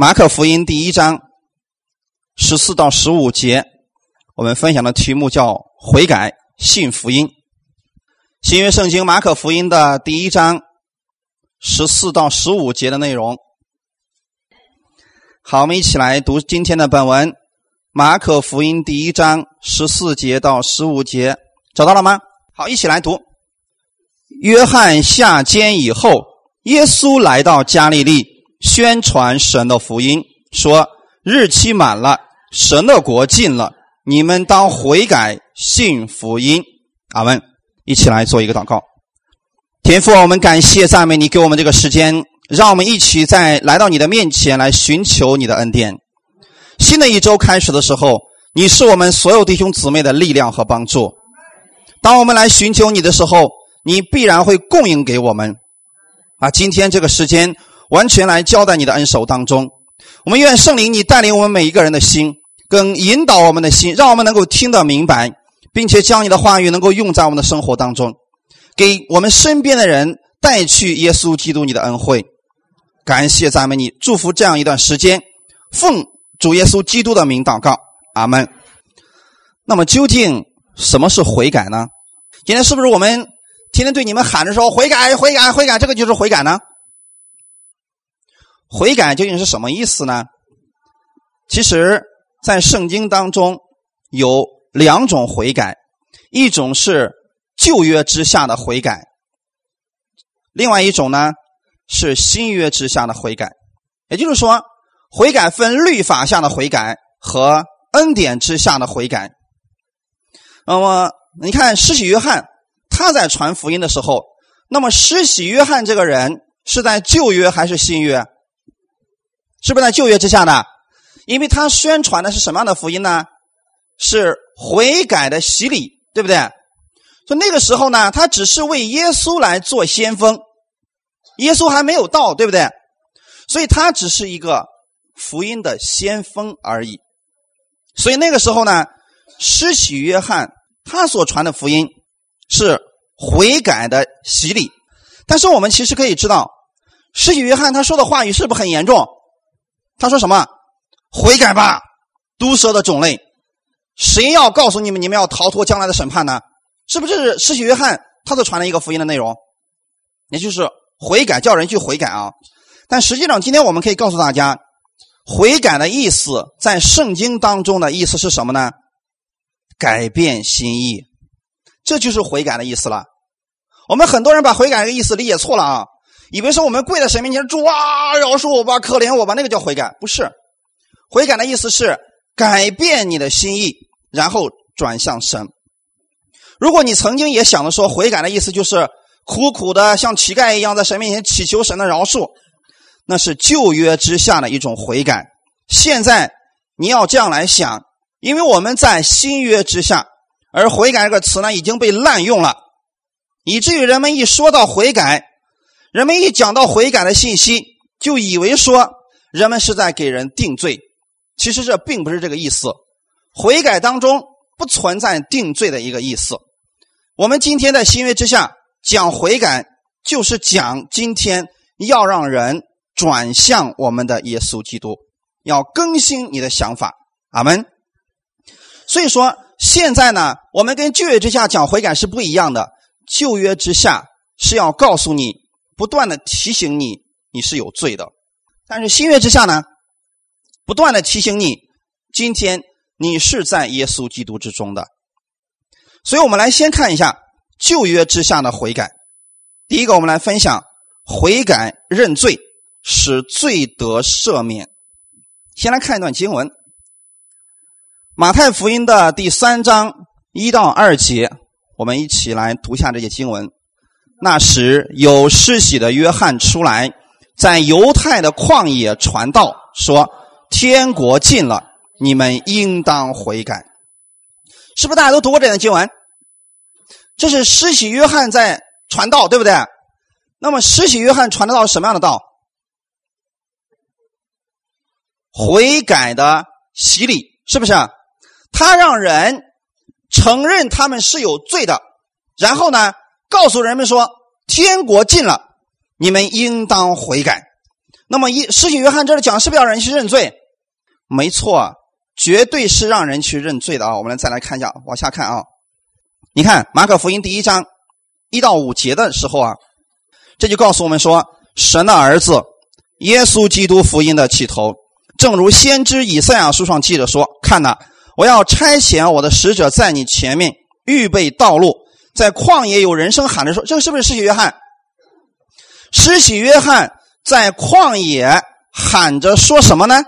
马可福音第一章十四到十五节，我们分享的题目叫“悔改信福音”。新约圣经马可福音的第一章十四到十五节的内容。好，我们一起来读今天的本文：马可福音第一章十四节到十五节，找到了吗？好，一起来读。约翰下监以后，耶稣来到加利利。宣传神的福音，说日期满了，神的国近了，你们当悔改，信福音。阿门。一起来做一个祷告。天父，我们感谢赞美你，给我们这个时间，让我们一起在来到你的面前来寻求你的恩典。新的一周开始的时候，你是我们所有弟兄姊妹的力量和帮助。当我们来寻求你的时候，你必然会供应给我们。啊，今天这个时间。完全来交在你的恩手当中，我们愿圣灵你带领我们每一个人的心，跟引导我们的心，让我们能够听得明白，并且将你的话语能够用在我们的生活当中，给我们身边的人带去耶稣基督你的恩惠。感谢赞美你，祝福这样一段时间，奉主耶稣基督的名祷告，阿门。那么究竟什么是悔改呢？今天是不是我们天天对你们喊着说悔改、悔改、悔改，这个就是悔改呢？悔改究竟是什么意思呢？其实，在圣经当中有两种悔改，一种是旧约之下的悔改，另外一种呢是新约之下的悔改。也就是说，悔改分律法下的悔改和恩典之下的悔改。那么，你看施洗约翰他在传福音的时候，那么施洗约翰这个人是在旧约还是新约？是不是在旧约之下的？因为他宣传的是什么样的福音呢？是悔改的洗礼，对不对？所以那个时候呢，他只是为耶稣来做先锋，耶稣还没有到，对不对？所以他只是一个福音的先锋而已。所以那个时候呢，施洗约翰他所传的福音是悔改的洗礼。但是我们其实可以知道，施洗约翰他说的话语是不是很严重？他说什么？悔改吧，毒蛇的种类，谁要告诉你们，你们要逃脱将来的审判呢？是不是施洗约翰他所传的一个福音的内容？也就是悔改，叫人去悔改啊。但实际上，今天我们可以告诉大家，悔改的意思在圣经当中的意思是什么呢？改变心意，这就是悔改的意思了。我们很多人把悔改的意思理解错了啊。以为是我们跪在神面前，主啊，饶恕我吧，可怜我吧，那个叫悔改，不是。悔改的意思是改变你的心意，然后转向神。如果你曾经也想着说，悔改的意思就是苦苦的像乞丐一样在神面前祈求神的饶恕，那是旧约之下的一种悔改。现在你要这样来想，因为我们在新约之下，而悔改这个词呢已经被滥用了，以至于人们一说到悔改。人们一讲到悔改的信息，就以为说人们是在给人定罪，其实这并不是这个意思。悔改当中不存在定罪的一个意思。我们今天在新约之下讲悔改，就是讲今天要让人转向我们的耶稣基督，要更新你的想法。阿门。所以说，现在呢，我们跟旧约之下讲悔改是不一样的。旧约之下是要告诉你。不断的提醒你，你是有罪的；但是新约之下呢，不断的提醒你，今天你是在耶稣基督之中的。所以，我们来先看一下旧约之下的悔改。第一个，我们来分享悔改认罪，使罪得赦免。先来看一段经文：马太福音的第三章一到二节，我们一起来读一下这些经文。那时有施洗的约翰出来，在犹太的旷野传道，说：“天国近了，你们应当悔改。”是不是大家都读过这段经文？这是施洗约翰在传道，对不对？那么施洗约翰传的道是什么样的道？悔改的洗礼，是不是？他让人承认他们是有罪的，然后呢？告诉人们说，天国近了，你们应当悔改。那么一施洗约翰这里讲是不是要人去认罪？没错，绝对是让人去认罪的啊！我们再来看一下，往下看啊。你看马可福音第一章一到五节的时候啊，这就告诉我们说，神的儿子耶稣基督福音的起头，正如先知以赛亚书上记着说：“看呐，我要差遣我的使者在你前面预备道路。”在旷野有人声喊着说：“这个是不是施洗约翰？”施洗约翰在旷野喊着说什么呢？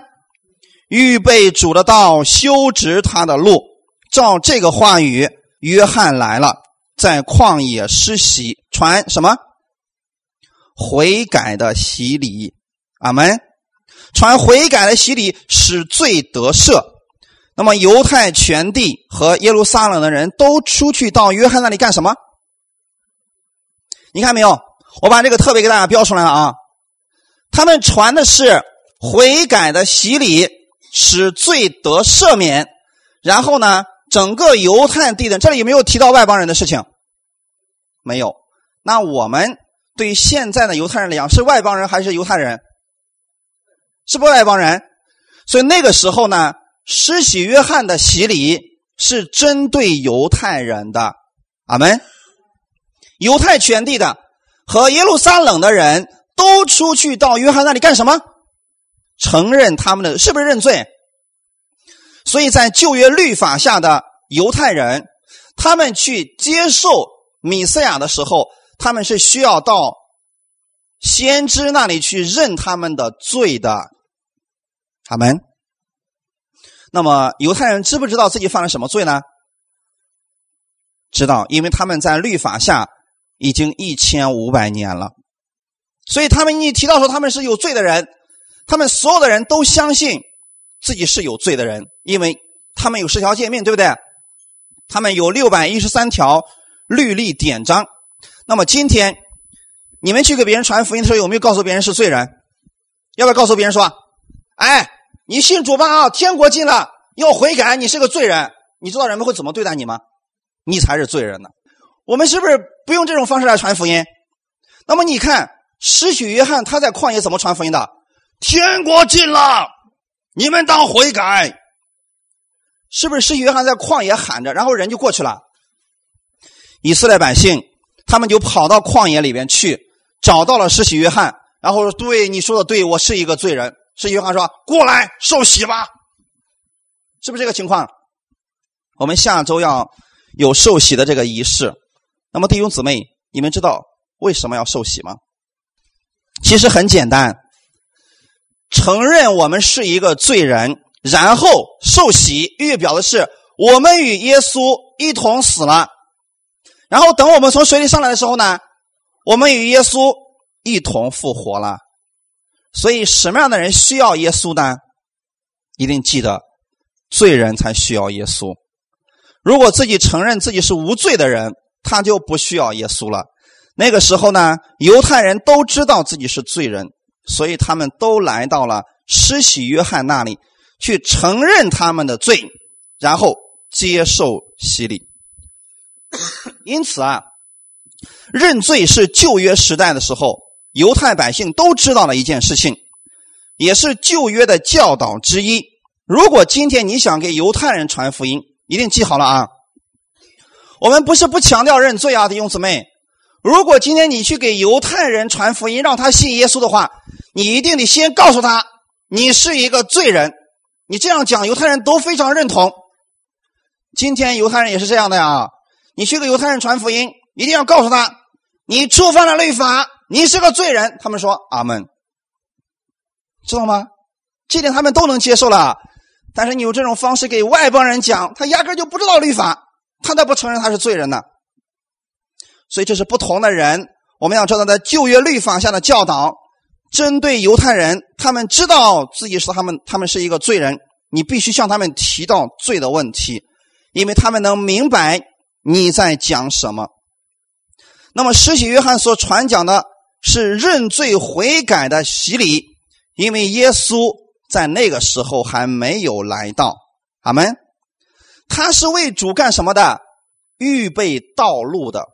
预备主的道，修直他的路。照这个话语，约翰来了，在旷野施洗，传什么？悔改的洗礼。阿门。传悔改的洗礼，使罪得赦。那么犹太全地和耶路撒冷的人都出去到约翰那里干什么？你看没有？我把这个特别给大家标出来了啊！他们传的是悔改的洗礼，使罪得赦免。然后呢，整个犹太地的这里有没有提到外邦人的事情？没有。那我们对现在的犹太人来讲，是外邦人还是犹太人？是不是外邦人。所以那个时候呢？施洗约翰的洗礼是针对犹太人的，阿门。犹太全地的和耶路撒冷的人都出去到约翰那里干什么？承认他们的是不是认罪？所以在旧约律法下的犹太人，他们去接受米赛亚的时候，他们是需要到先知那里去认他们的罪的，阿门。那么犹太人知不知道自己犯了什么罪呢？知道，因为他们在律法下已经一千五百年了，所以他们一提到说他们是有罪的人，他们所有的人都相信自己是有罪的人，因为他们有十条诫命，对不对？他们有六百一十三条律例典章。那么今天你们去给别人传福音的时候，有没有告诉别人是罪人？要不要告诉别人说，哎？你信主吧啊！天国近了，要悔改。你是个罪人，你知道人们会怎么对待你吗？你才是罪人呢。我们是不是不用这种方式来传福音？那么你看，施洗约翰他在旷野怎么传福音的？天国近了，你们当悔改。是不是施洗约翰在旷野喊着，然后人就过去了？以色列百姓他们就跑到旷野里边去，找到了施洗约翰，然后说：“对，你说的对，我是一个罪人。”是约翰说：“过来受洗吧，是不是这个情况？我们下周要有受洗的这个仪式。那么弟兄姊妹，你们知道为什么要受洗吗？其实很简单，承认我们是一个罪人，然后受洗，预表的是我们与耶稣一同死了。然后等我们从水里上来的时候呢，我们与耶稣一同复活了。”所以，什么样的人需要耶稣呢？一定记得，罪人才需要耶稣。如果自己承认自己是无罪的人，他就不需要耶稣了。那个时候呢，犹太人都知道自己是罪人，所以他们都来到了施洗约翰那里，去承认他们的罪，然后接受洗礼。因此啊，认罪是旧约时代的时候。犹太百姓都知道了一件事情，也是旧约的教导之一。如果今天你想给犹太人传福音，一定记好了啊！我们不是不强调认罪啊，弟兄姊妹。如果今天你去给犹太人传福音，让他信耶稣的话，你一定得先告诉他你是一个罪人。你这样讲，犹太人都非常认同。今天犹太人也是这样的呀。你去给犹太人传福音，一定要告诉他你触犯了律法。你是个罪人，他们说阿门，知道吗？这点他们都能接受了。但是你用这种方式给外邦人讲，他压根就不知道律法，他都不承认他是罪人呢。所以这是不同的人。我们要知道，在旧约律法下的教导，针对犹太人，他们知道自己是他们，他们是一个罪人，你必须向他们提到罪的问题，因为他们能明白你在讲什么。那么，施洗约翰所传讲的。是认罪悔改的洗礼，因为耶稣在那个时候还没有来到。阿门。他是为主干什么的？预备道路的。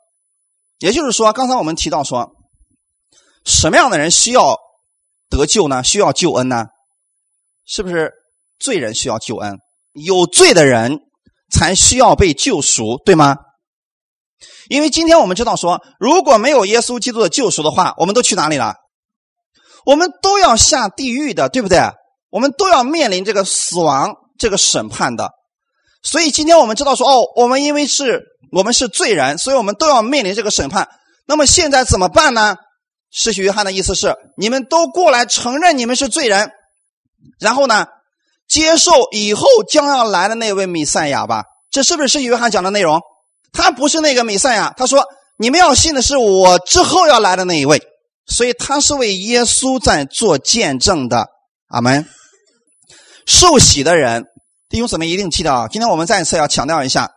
也就是说，刚才我们提到说，什么样的人需要得救呢？需要救恩呢？是不是罪人需要救恩？有罪的人才需要被救赎，对吗？因为今天我们知道说，如果没有耶稣基督的救赎的话，我们都去哪里了？我们都要下地狱的，对不对？我们都要面临这个死亡这个审判的。所以今天我们知道说，哦，我们因为是我们是罪人，所以我们都要面临这个审判。那么现在怎么办呢？施洗约翰的意思是，你们都过来承认你们是罪人，然后呢，接受以后将要来的那位弥赛亚吧。这是不是是约翰讲的内容？他不是那个弥赛亚，他说你们要信的是我之后要来的那一位，所以他是为耶稣在做见证的。阿门。受洗的人，弟兄姊妹一定记得啊！今天我们再一次要强调一下，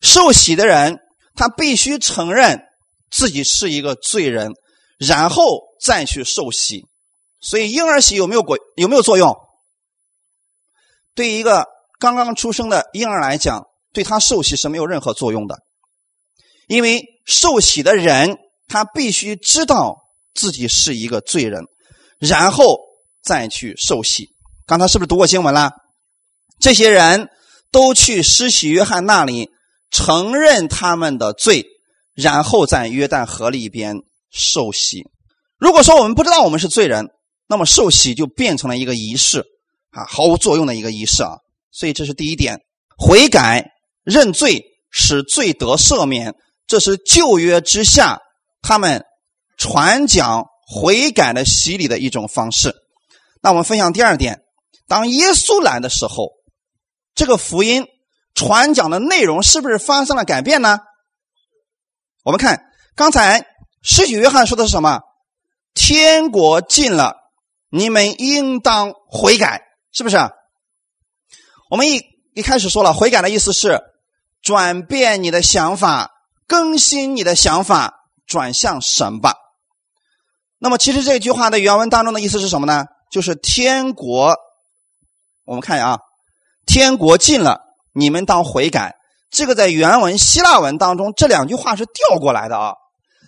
受洗的人他必须承认自己是一个罪人，然后再去受洗。所以婴儿洗有没有果有没有作用？对一个刚刚出生的婴儿来讲。对他受洗是没有任何作用的，因为受洗的人他必须知道自己是一个罪人，然后再去受洗。刚才是不是读过新闻了？这些人都去施洗约翰那里承认他们的罪，然后在约旦河里边受洗。如果说我们不知道我们是罪人，那么受洗就变成了一个仪式啊，毫无作用的一个仪式啊。所以这是第一点，悔改。认罪使罪得赦免，这是旧约之下他们传讲悔改的洗礼的一种方式。那我们分享第二点：当耶稣来的时候，这个福音传讲的内容是不是发生了改变呢？我们看刚才施洗约翰说的是什么？天国近了，你们应当悔改，是不是？我们一一开始说了，悔改的意思是。转变你的想法，更新你的想法，转向神吧。那么，其实这句话的原文当中的意思是什么呢？就是天国，我们看一下啊，天国近了，你们当悔改。这个在原文希腊文当中，这两句话是调过来的啊。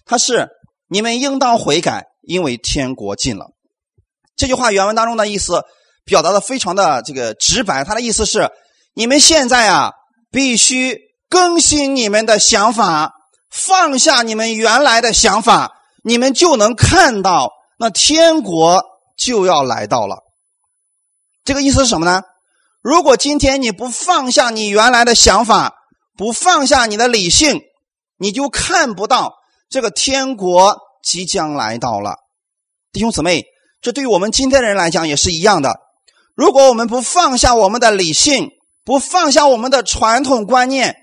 它是你们应当悔改，因为天国近了。这句话原文当中的意思表达的非常的这个直白，它的意思是你们现在啊必须。更新你们的想法，放下你们原来的想法，你们就能看到那天国就要来到了。这个意思是什么呢？如果今天你不放下你原来的想法，不放下你的理性，你就看不到这个天国即将来到了。弟兄姊妹，这对于我们今天的人来讲也是一样的。如果我们不放下我们的理性，不放下我们的传统观念，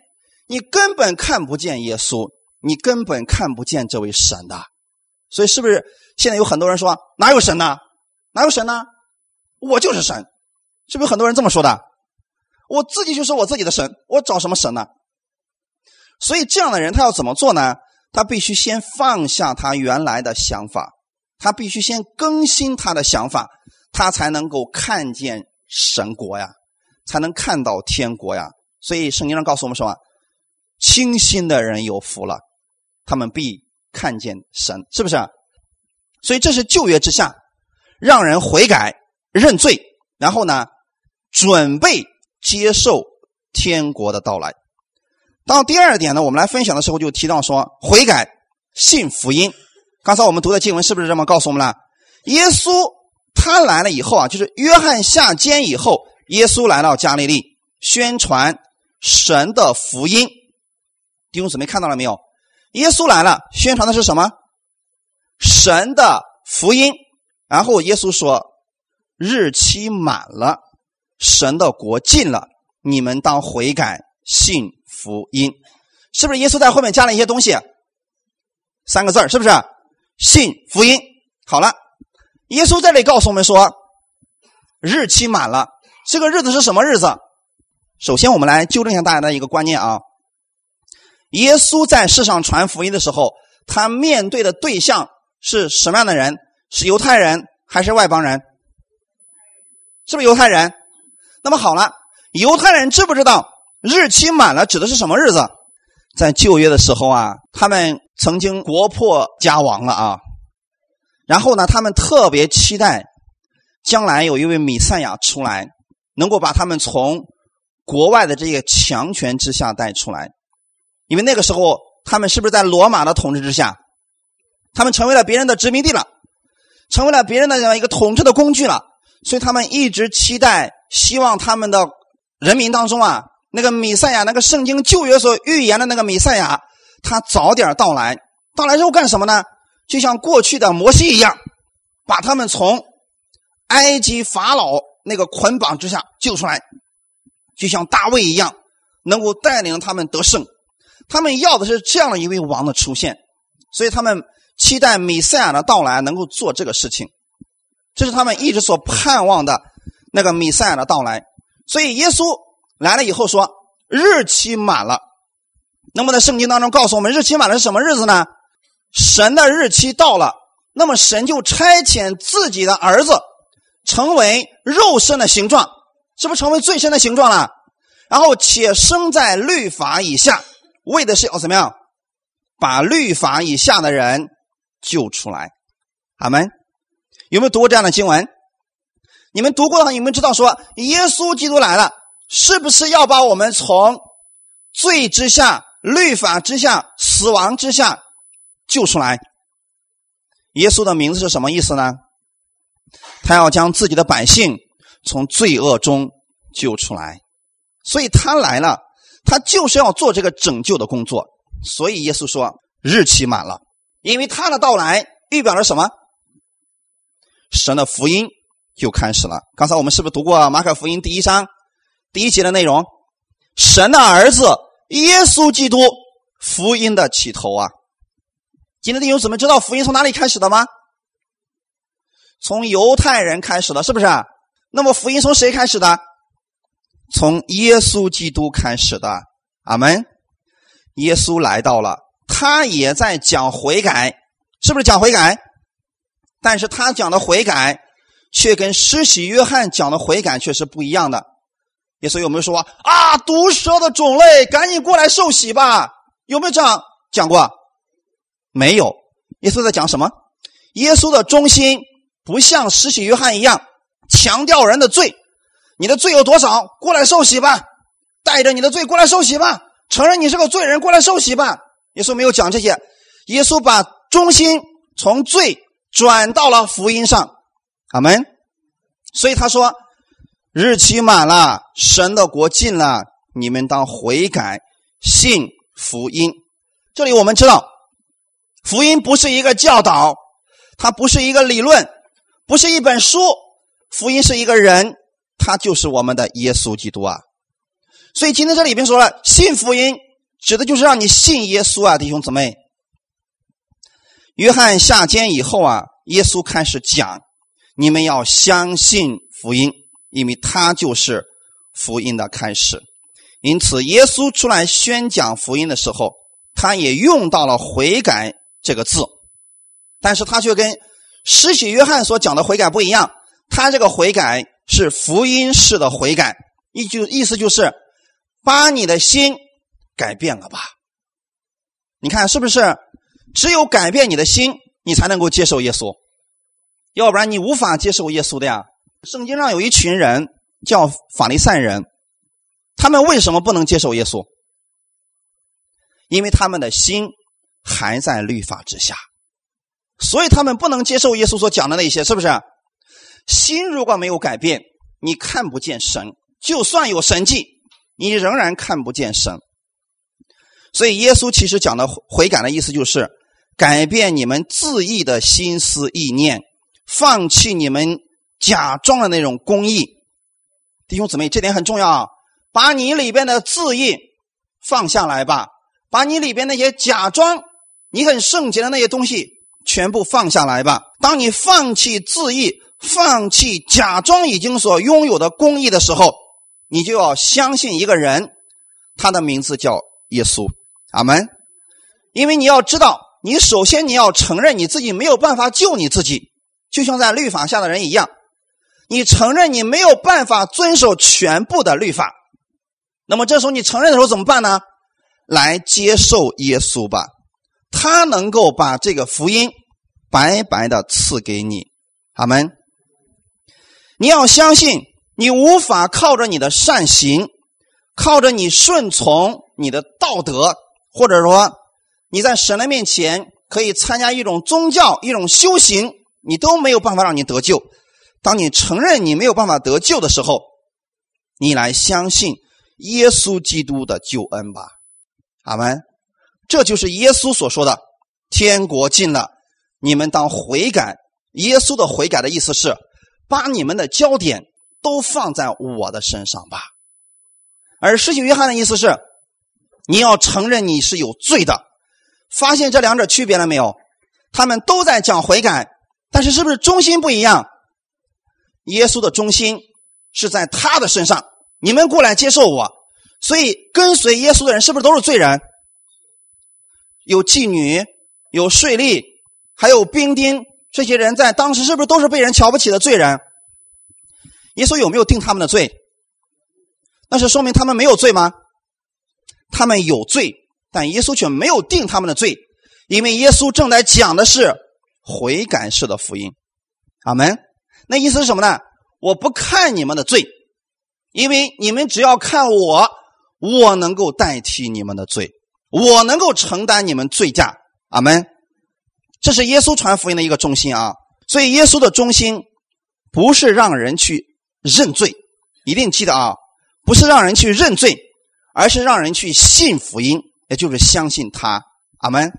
你根本看不见耶稣，你根本看不见这位神的，所以是不是现在有很多人说哪有神呢？哪有神呢？我就是神，是不是很多人这么说的？我自己就是我自己的神，我找什么神呢？所以这样的人他要怎么做呢？他必须先放下他原来的想法，他必须先更新他的想法，他才能够看见神国呀，才能看到天国呀。所以圣经上告诉我们什么？清心的人有福了，他们必看见神，是不是？所以这是旧约之下，让人悔改、认罪，然后呢，准备接受天国的到来。到第二点呢，我们来分享的时候就提到说，悔改、信福音。刚才我们读的经文是不是这么告诉我们了？耶稣他来了以后啊，就是约翰下监以后，耶稣来到加利利，宣传神的福音。弟兄姊妹看到了没有？耶稣来了，宣传的是什么？神的福音。然后耶稣说：“日期满了，神的国近了，你们当悔改，信福音。”是不是耶稣在后面加了一些东西？三个字是不是？信福音。好了，耶稣这里告诉我们说：“日期满了，这个日子是什么日子？”首先，我们来纠正一下大家的一个观念啊。耶稣在世上传福音的时候，他面对的对象是什么样的人？是犹太人还是外邦人？是不是犹太人？那么好了，犹太人知不知道日期满了指的是什么日子？在旧约的时候啊，他们曾经国破家亡了啊，然后呢，他们特别期待将来有一位弥赛亚出来，能够把他们从国外的这个强权之下带出来。因为那个时候，他们是不是在罗马的统治之下？他们成为了别人的殖民地了，成为了别人的这样一个统治的工具了。所以他们一直期待，希望他们的人民当中啊，那个米赛亚，那个圣经旧约所预言的那个米赛亚，他早点到来。到来之后干什么呢？就像过去的摩西一样，把他们从埃及法老那个捆绑之下救出来，就像大卫一样，能够带领他们得胜。他们要的是这样的一位王的出现，所以他们期待弥赛亚的到来能够做这个事情。这是他们一直所盼望的那个弥赛亚的到来。所以耶稣来了以后说：“日期满了。”那么在圣经当中告诉我们，日期满了是什么日子呢？神的日期到了，那么神就差遣自己的儿子成为肉身的形状，是不是成为最深的形状了？然后且生在律法以下，为的是要怎么样？把律法以下的人救出来。阿门。有没有读过这样的经文？你们读过的话，你们知道说，耶稣基督来了，是不是要把我们从罪之下、律法之下、死亡之下救出来？耶稣的名字是什么意思呢？他要将自己的百姓从罪恶中救出来，所以他来了，他就是要做这个拯救的工作。所以耶稣说，日期满了，因为他的到来预表了什么？神的福音就开始了。刚才我们是不是读过马可福音第一章第一节的内容？神的儿子耶稣基督福音的起头啊！今天弟兄姊妹知道福音从哪里开始的吗？从犹太人开始的，是不是？那么福音从谁开始的？从耶稣基督开始的。阿门。耶稣来到了，他也在讲悔改，是不是讲悔改？但是他讲的悔改，却跟施洗约翰讲的悔改却是不一样的。耶稣有没有说啊？毒蛇的种类，赶紧过来受洗吧？有没有这样讲过？没有。耶稣在讲什么？耶稣的中心不像施洗约翰一样强调人的罪。你的罪有多少？过来受洗吧！带着你的罪过来受洗吧！承认你是个罪人，过来受洗吧！耶稣没有讲这些。耶稣把中心从罪。转到了福音上，阿门。所以他说：“日期满了，神的国近了，你们当悔改，信福音。”这里我们知道，福音不是一个教导，它不是一个理论，不是一本书，福音是一个人，他就是我们的耶稣基督啊。所以今天这里边说了，信福音，指的就是让你信耶稣啊，弟兄姊妹。约翰下监以后啊，耶稣开始讲：“你们要相信福音，因为他就是福音的开始。”因此，耶稣出来宣讲福音的时候，他也用到了“悔改”这个字，但是他却跟施洗约翰所讲的悔改不一样。他这个悔改是福音式的悔改，意就意思就是把你的心改变了吧？你看是不是？只有改变你的心，你才能够接受耶稣，要不然你无法接受耶稣的呀。圣经上有一群人叫法利赛人，他们为什么不能接受耶稣？因为他们的心还在律法之下，所以他们不能接受耶稣所讲的那些，是不是？心如果没有改变，你看不见神，就算有神迹，你仍然看不见神。所以耶稣其实讲的悔改的意思就是。改变你们自意的心思意念，放弃你们假装的那种公义，弟兄姊妹，这点很重要啊！把你里边的自意放下来吧，把你里边那些假装你很圣洁的那些东西全部放下来吧。当你放弃自意，放弃假装已经所拥有的公义的时候，你就要相信一个人，他的名字叫耶稣。阿门。因为你要知道。你首先你要承认你自己没有办法救你自己，就像在律法下的人一样，你承认你没有办法遵守全部的律法，那么这时候你承认的时候怎么办呢？来接受耶稣吧，他能够把这个福音白白的赐给你。阿门。你要相信，你无法靠着你的善行，靠着你顺从你的道德，或者说你在神的面前可以参加一种宗教、一种修行，你都没有办法让你得救。当你承认你没有办法得救的时候，你来相信耶稣基督的救恩吧。阿门。这就是耶稣所说的：“天国近了，你们当悔改。”耶稣的悔改的意思是，把你们的焦点都放在我的身上吧。而施洗约翰的意思是，你要承认你是有罪的。发现这两者区别了没有？他们都在讲悔改，但是是不是中心不一样？耶稣的中心是在他的身上，你们过来接受我，所以跟随耶稣的人是不是都是罪人？有妓女，有税吏，还有兵丁，这些人在当时是不是都是被人瞧不起的罪人？耶稣有没有定他们的罪？那是说明他们没有罪吗？他们有罪，但耶稣却没有定他们的罪，因为耶稣正在讲的是悔改式的福音。阿门。那意思是什么呢？我不看你们的罪，因为你们只要看我，我能够代替你们的罪。我能够承担你们罪价，阿门。这是耶稣传福音的一个中心啊。所以耶稣的中心不是让人去认罪，一定记得啊，不是让人去认罪，而是让人去信福音，也就是相信他，阿门。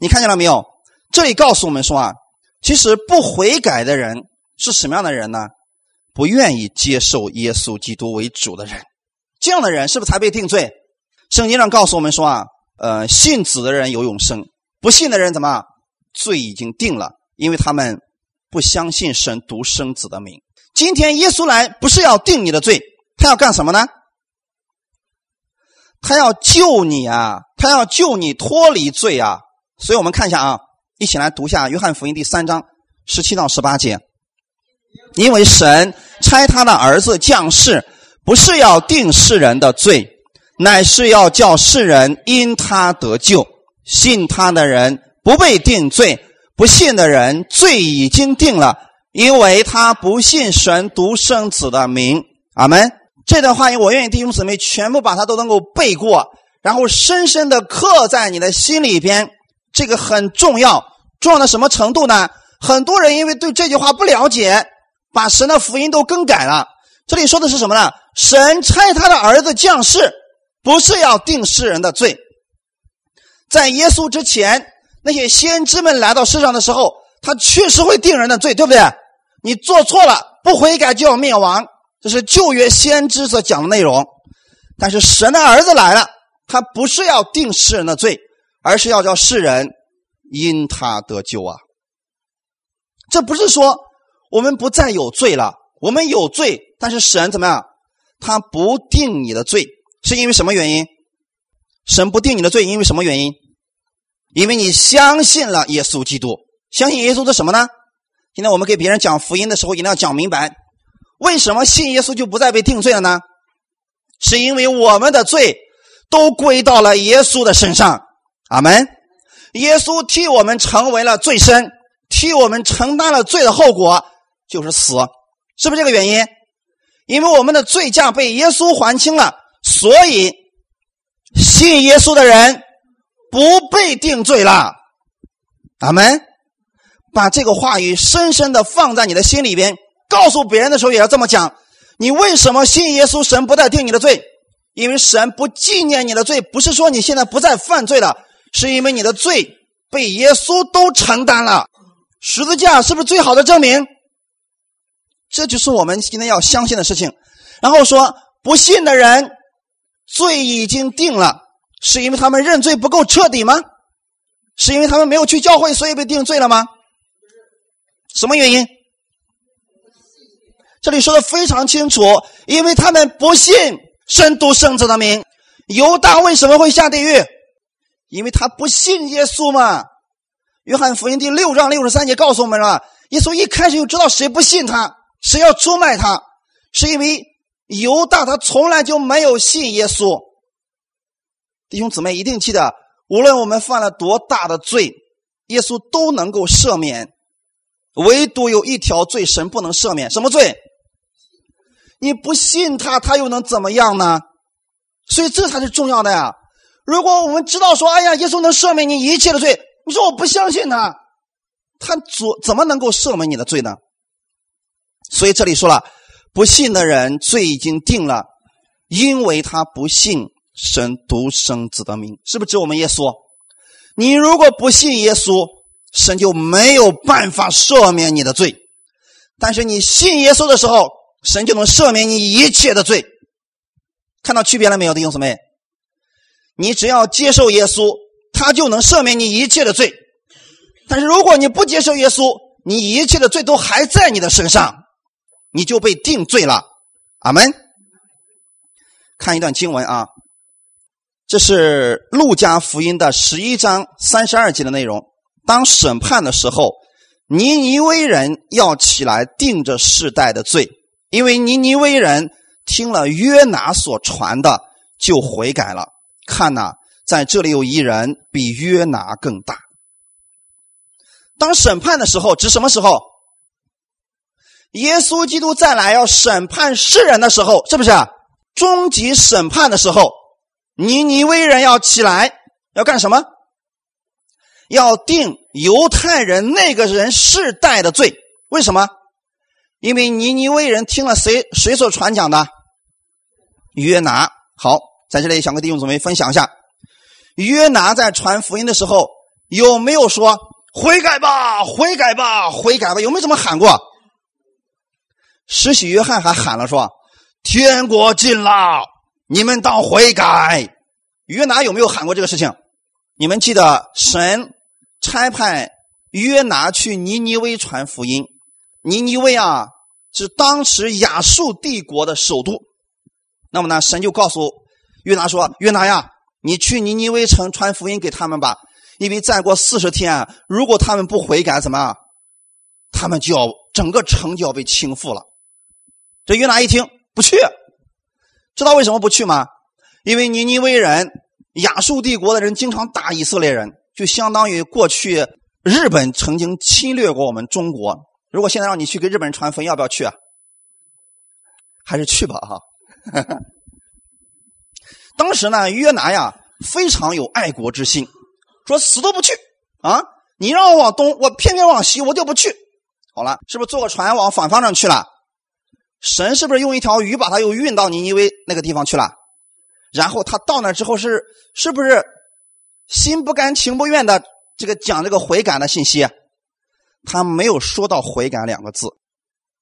你看见了没有？这里告诉我们说啊，其实不悔改的人是什么样的人呢？不愿意接受耶稣基督为主的人，这样的人是不是才被定罪？圣经上告诉我们说啊，呃，信子的人有永生，不信的人怎么罪已经定了？因为他们不相信神独生子的名。今天耶稣来不是要定你的罪，他要干什么呢？他要救你啊，他要救你脱离罪啊。所以我们看一下啊，一起来读一下约翰福音第三章十七到十八节。因为神差他的儿子降世，不是要定世人的罪。乃是要叫世人因他得救，信他的人不被定罪，不信的人罪已经定了，因为他不信神独生子的名。阿门。这段话，我愿意弟兄姊妹全部把它都能够背过，然后深深的刻在你的心里边。这个很重要，重要到什么程度呢？很多人因为对这句话不了解，把神的福音都更改了。这里说的是什么呢？神差他的儿子降世。不是要定世人的罪，在耶稣之前，那些先知们来到世上的时候，他确实会定人的罪，对不对？你做错了，不悔改就要灭亡，这是旧约先知所讲的内容。但是神的儿子来了，他不是要定世人的罪，而是要叫世人因他得救啊！这不是说我们不再有罪了，我们有罪，但是神怎么样？他不定你的罪。是因为什么原因？神不定你的罪，因为什么原因？因为你相信了耶稣基督，相信耶稣是什么呢？今天我们给别人讲福音的时候，一定要讲明白，为什么信耶稣就不再被定罪了呢？是因为我们的罪都归到了耶稣的身上，阿门。耶稣替我们成为了罪身，替我们承担了罪的后果，就是死，是不是这个原因？因为我们的罪价被耶稣还清了。所以，信耶稣的人不被定罪了。阿门。把这个话语深深的放在你的心里边，告诉别人的时候也要这么讲。你为什么信耶稣？神不再定你的罪，因为神不纪念你的罪。不是说你现在不再犯罪了，是因为你的罪被耶稣都承担了。十字架是不是最好的证明？这就是我们今天要相信的事情。然后说，不信的人。罪已经定了，是因为他们认罪不够彻底吗？是因为他们没有去教会，所以被定罪了吗？什么原因？这里说的非常清楚，因为他们不信神独生子的名。犹大为什么会下地狱？因为他不信耶稣嘛。约翰福音第六章六十三节告诉我们了，耶稣一开始就知道谁不信他，谁要出卖他，是因为。犹大他从来就没有信耶稣，弟兄姊妹一定记得，无论我们犯了多大的罪，耶稣都能够赦免，唯独有一条罪神不能赦免，什么罪？你不信他，他又能怎么样呢？所以这才是重要的呀！如果我们知道说，哎呀，耶稣能赦免你一切的罪，你说我不相信他，他怎怎么能够赦免你的罪呢？所以这里说了，不信的人罪已经定了，因为他不信神独生子的名，是不是指我们耶稣？你如果不信耶稣，神就没有办法赦免你的罪；但是你信耶稣的时候，神就能赦免你一切的罪。看到区别了没有，弟兄姊妹？你只要接受耶稣，他就能赦免你一切的罪；但是如果你不接受耶稣，你一切的罪都还在你的身上。你就被定罪了，阿门。看一段经文啊，这是路加福音的十一章三十二节的内容。当审判的时候，尼尼微人要起来定着世代的罪，因为尼尼微人听了约拿所传的，就悔改了。看呐，在这里有一人比约拿更大。当审判的时候，指什么时候？耶稣基督再来要审判世人的时候，是不是终极审判的时候？尼尼微人要起来要干什么？要定犹太人那个人世代的罪。为什么？因为尼尼微人听了谁谁所传讲的？约拿。好，在这里想跟弟兄姊妹分享一下，约拿在传福音的时候有没有说悔改吧，悔改吧，悔改吧？有没有这么喊过？施洗约翰还喊了说：“天国近了，你们当悔改。”约拿有没有喊过这个事情？你们记得神差派约拿去尼尼微传福音。尼尼微啊，是当时亚述帝国的首都。那么呢，神就告诉约拿说：“约拿呀，你去尼尼微城传福音给他们吧，因为再过四十天，如果他们不悔改，怎么？他们就要整个城就要被倾覆了。”这约拿一听不去，知道为什么不去吗？因为尼尼微人、亚述帝国的人经常打以色列人，就相当于过去日本曾经侵略过我们中国。如果现在让你去给日本人传福音，要不要去啊？还是去吧，哈。当时呢，约拿呀非常有爱国之心，说死都不去啊！你让我往东，我偏偏往西，我就不去。好了，是不是坐个船往反方向去了？神是不是用一条鱼把他又运到尼尼微那个地方去了？然后他到那之后是是不是心不甘情不愿的这个讲这个悔改的信息？他没有说到悔改两个字，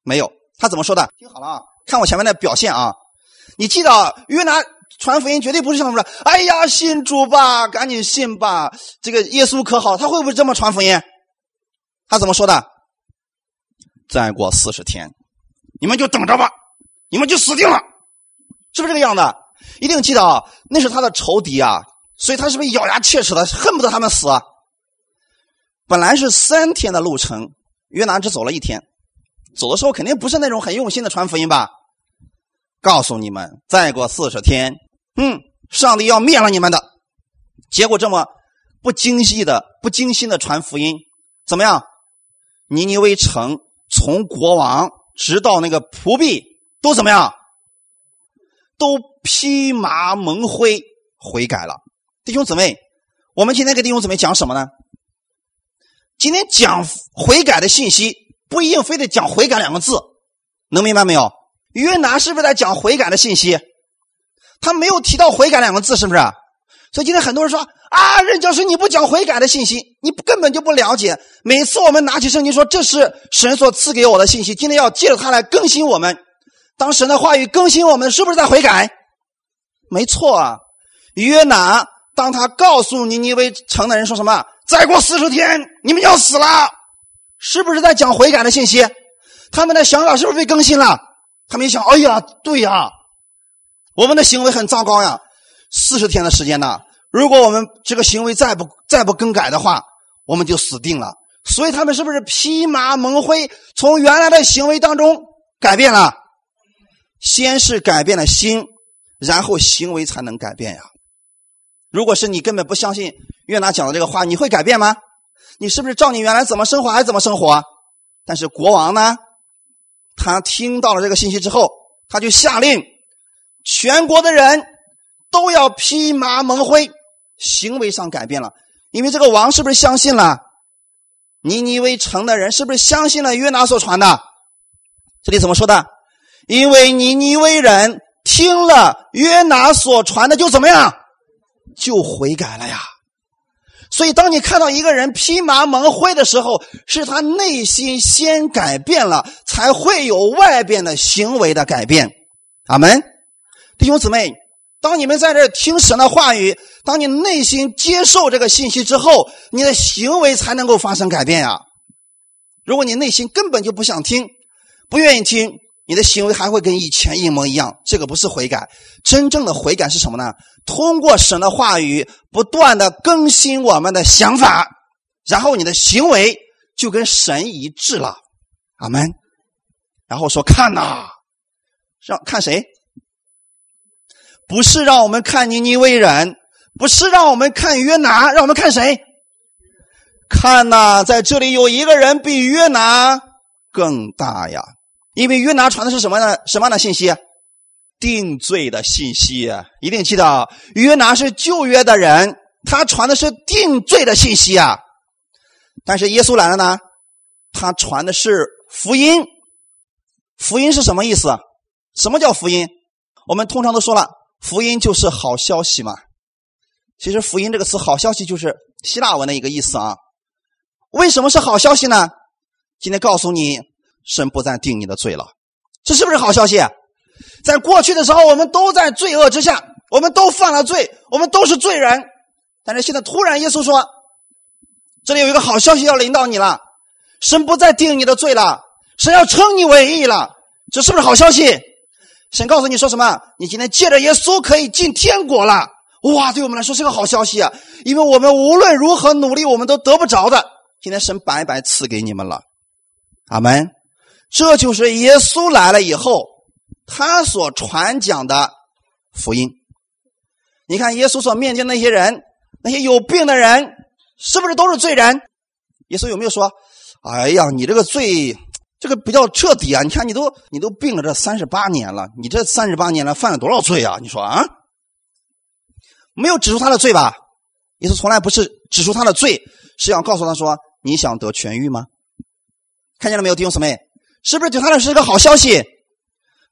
没有。他怎么说的？听好了啊，看我前面的表现啊。你记得约拿传福音绝对不是像说：“哎呀，信主吧，赶紧信吧，这个耶稣可好？”他会不会这么传福音？他怎么说的？再过四十天。你们就等着吧，你们就死定了，是不是这个样子？一定记得啊，那是他的仇敌啊，所以他是不是咬牙切齿的，恨不得他们死？啊本来是三天的路程，约拿只走了一天，走的时候肯定不是那种很用心的传福音吧？告诉你们，再过四十天，嗯，上帝要灭了你们的。结果这么不精细的、不精心的传福音，怎么样？尼尼微城从国王。直到那个仆婢都怎么样？都披麻蒙灰悔改了。弟兄姊妹，我们今天给弟兄姊妹讲什么呢？今天讲悔改的信息，不一定非得讲悔改两个字，能明白没有？约拿是不是在讲悔改的信息？他没有提到悔改两个字，是不是？所以今天很多人说啊，任教师你不讲悔改的信息，你根本就不了解。每次我们拿起圣经说这是神所赐给我的信息，今天要借着它来更新我们。当神的话语更新我们，是不是在悔改？没错啊。约拿当他告诉尼尼微城的人说什么？再过四十天你们要死了，是不是在讲悔改的信息？他们的想法是不是被更新了？他们一想，哎呀，对呀，我们的行为很糟糕呀。四十天的时间呢？如果我们这个行为再不再不更改的话，我们就死定了。所以他们是不是披麻蒙灰，从原来的行为当中改变了？先是改变了心，然后行为才能改变呀。如果是你根本不相信约拿讲的这个话，你会改变吗？你是不是照你原来怎么生活还怎么生活？但是国王呢，他听到了这个信息之后，他就下令全国的人都要披麻蒙灰，行为上改变了。因为这个王是不是相信了尼尼微城的人？是不是相信了约拿所传的？这里怎么说的？因为尼尼微人听了约拿所传的，就怎么样？就悔改了呀。所以，当你看到一个人披麻蒙灰的时候，是他内心先改变了，才会有外边的行为的改变。阿门，弟兄姊妹，当你们在这听神的话语，当你内心接受这个信息之后，你的行为才能够发生改变呀。如果你内心根本就不想听，不愿意听。你的行为还会跟以前一模一样，这个不是悔改。真正的悔改是什么呢？通过神的话语，不断的更新我们的想法，然后你的行为就跟神一致了。阿门。然后说看呐，让看谁？不是让我们看尼尼微人，不是让我们看约拿，让我们看谁？看呐，在这里有一个人比约拿更大呀。因为约拿传的是什么呢？什么样的信息？定罪的信息。一定记得，约拿是旧约的人，他传的是定罪的信息啊。但是耶稣来了呢，他传的是福音。福音是什么意思？什么叫福音？我们通常都说了，福音就是好消息嘛。其实福音这个词，好消息就是希腊文的一个意思啊。为什么是好消息呢？今天告诉你。神不再定你的罪了，这是不是好消息？在过去的时候，我们都在罪恶之下，我们都犯了罪，我们都是罪人。但是现在突然耶稣说：“这里有一个好消息要临到你了，神不再定你的罪了，神要称你为义了。”这是不是好消息？神告诉你说什么？你今天借着耶稣可以进天国了。哇，对我们来说是个好消息啊！因为我们无论如何努力，我们都得不着的。今天神白白赐给你们了。阿门。这就是耶稣来了以后，他所传讲的福音。你看，耶稣所面见那些人，那些有病的人，是不是都是罪人？耶稣有没有说：“哎呀，你这个罪，这个比较彻底啊！你看，你都你都病了这三十八年了，你这三十八年了犯了多少罪啊？你说啊？没有指出他的罪吧？耶稣从来不是指出他的罪，是要告诉他说：你想得痊愈吗？看见了没有，弟兄姊妹？是不是对他的是个好消息？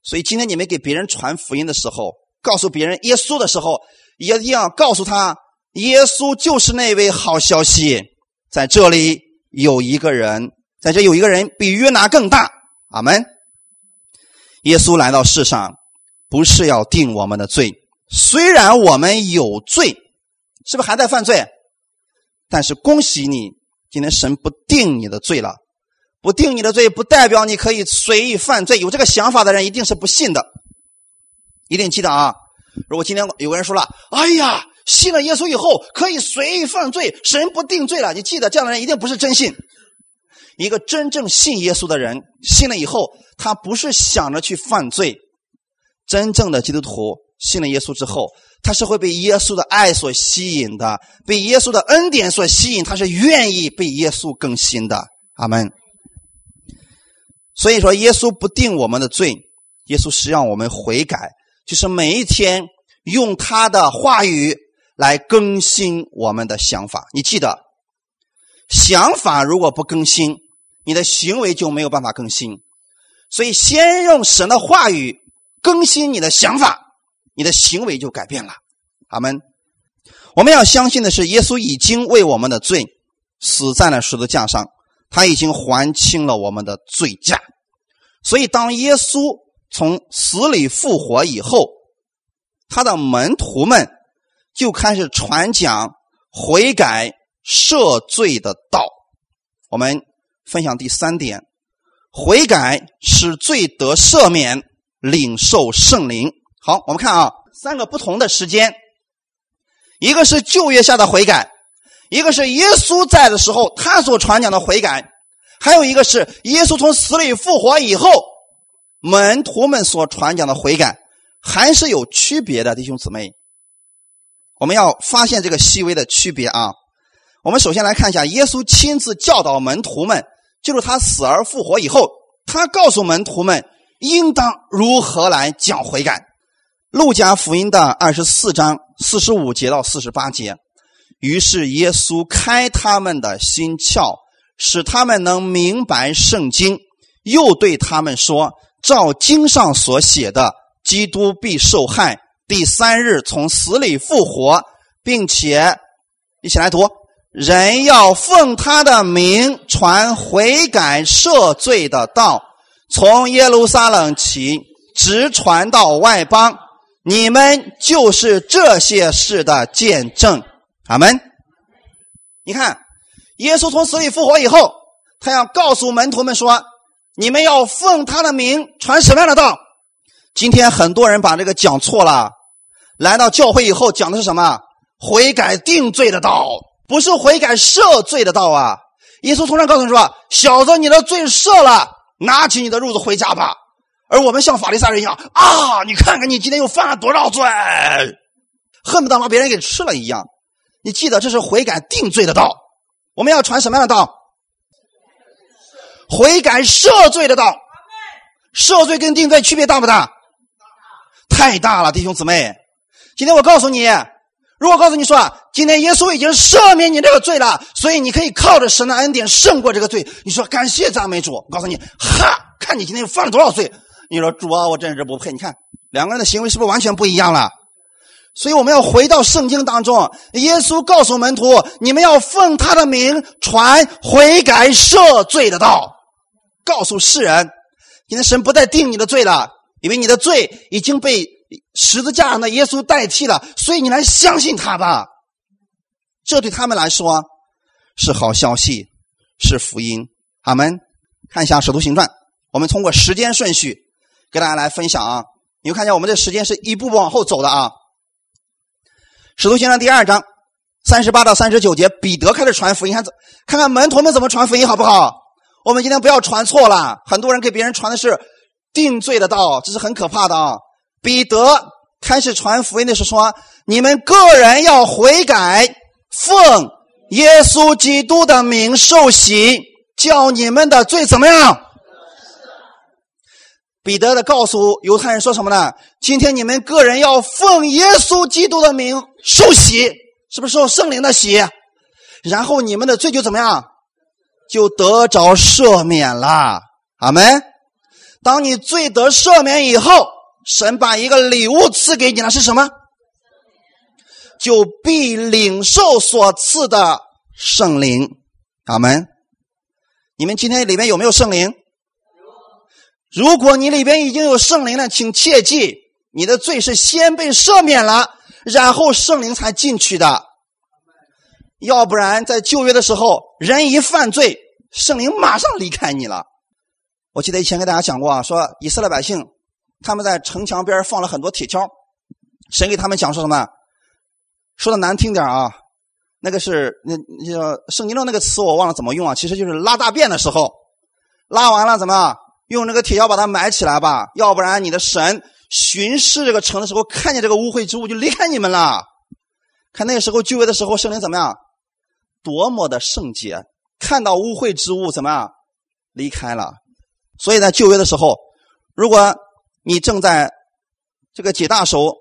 所以今天你们给别人传福音的时候，告诉别人耶稣的时候，一定要告诉他，耶稣就是那位好消息。在这里有一个人，在这有一个人比约拿更大。阿门。耶稣来到世上，不是要定我们的罪，虽然我们有罪，是不是还在犯罪？但是恭喜你，今天神不定你的罪了。不定你的罪，不代表你可以随意犯罪。有这个想法的人，一定是不信的。一定记得啊！如果今天有个人说了：“哎呀，信了耶稣以后可以随意犯罪，神不定罪了。”你记得，这样的人一定不是真信。一个真正信耶稣的人，信了以后，他不是想着去犯罪。真正的基督徒信了耶稣之后，他是会被耶稣的爱所吸引的，被耶稣的恩典所吸引，他是愿意被耶稣更新的。阿门。所以说，耶稣不定我们的罪，耶稣是让我们悔改，就是每一天用他的话语来更新我们的想法。你记得，想法如果不更新，你的行为就没有办法更新。所以，先用神的话语更新你的想法，你的行为就改变了。阿门。我们要相信的是，耶稣已经为我们的罪死在了十字架上。他已经还清了我们的罪债，所以当耶稣从死里复活以后，他的门徒们就开始传讲悔改赦罪的道。我们分享第三点：悔改使罪得赦免，领受圣灵。好，我们看啊，三个不同的时间，一个是旧约下的悔改。一个是耶稣在的时候，他所传讲的悔改；还有一个是耶稣从死里复活以后，门徒们所传讲的悔改，还是有区别的，弟兄姊妹。我们要发现这个细微的区别啊！我们首先来看一下，耶稣亲自教导门徒们，就是他死而复活以后，他告诉门徒们应当如何来讲悔改。路加福音的二十四章四十五节到四十八节，于是耶稣开他们的心窍，使他们能明白圣经，又对他们说：“照经上所写的，基督必受害，第三日从死里复活，并且一起来读。”人要奉他的名传悔改赦罪的道，从耶路撒冷起，直传到外邦。你们就是这些事的见证。阿门。你看，耶稣从死里复活以后，他要告诉门徒们说：“你们要奉他的名传什么样的道？”今天很多人把这个讲错了，来到教会以后讲的是什么？悔改定罪的道。不是悔改赦罪的道啊！耶稣从上告诉你说：“小子，你的罪赦了，拿起你的褥子回家吧。”而我们像法利赛人一样啊！你看看你今天又犯了多少罪，恨不得把别人给吃了一样。你记得这是悔改定罪的道。我们要传什么样的道？悔改赦罪的道。赦罪跟定罪区别大不大？太大了，弟兄姊妹。今天我告诉你。如果告诉你说啊，今天耶稣已经赦免你这个罪了，所以你可以靠着神的恩典胜过这个罪。你说感谢赞美主。告诉你，哈，看你今天又犯了多少罪。你说主啊，我真是不配。你看两个人的行为是不是完全不一样了？所以我们要回到圣经当中，耶稣告诉门徒，你们要奉他的名传悔改赦罪的道，告诉世人，今天神不再定你的罪了，因为你的罪已经被。十字架上的耶稣代替了，所以你来相信他吧。这对他们来说是好消息，是福音。阿门。看一下《使徒行传》，我们通过时间顺序给大家来分享啊。你会看见我们这时间是一步步往后走的啊。《使徒行传》第二章三十八到三十九节，彼得开始传福音，看看看门徒们怎么传福音，好不好？我们今天不要传错了，很多人给别人传的是定罪的道，这是很可怕的啊。彼得开始传福音的时候说：“你们个人要悔改，奉耶稣基督的名受洗，叫你们的罪怎么样？”彼得的告诉犹太人说什么呢？今天你们个人要奉耶稣基督的名受洗，是不是受圣灵的洗？然后你们的罪就怎么样？就得着赦免了。阿门。当你罪得赦免以后。神把一个礼物赐给你了，是什么？就必领受所赐的圣灵。阿门。你们今天里面有没有圣灵？如果你里边已经有圣灵了，请切记，你的罪是先被赦免了，然后圣灵才进去的。要不然，在旧约的时候，人一犯罪，圣灵马上离开你了。我记得以前给大家讲过啊，说以色列百姓。他们在城墙边放了很多铁锹，神给他们讲说什么？说的难听点啊，那个是那那叫圣经中那个词我忘了怎么用啊，其实就是拉大便的时候，拉完了怎么用那个铁锹把它埋起来吧？要不然你的神巡视这个城的时候，看见这个污秽之物就离开你们了。看那个时候旧约的时候，圣灵怎么样？多么的圣洁，看到污秽之物怎么样？离开了。所以在旧约的时候，如果你正在这个解大手，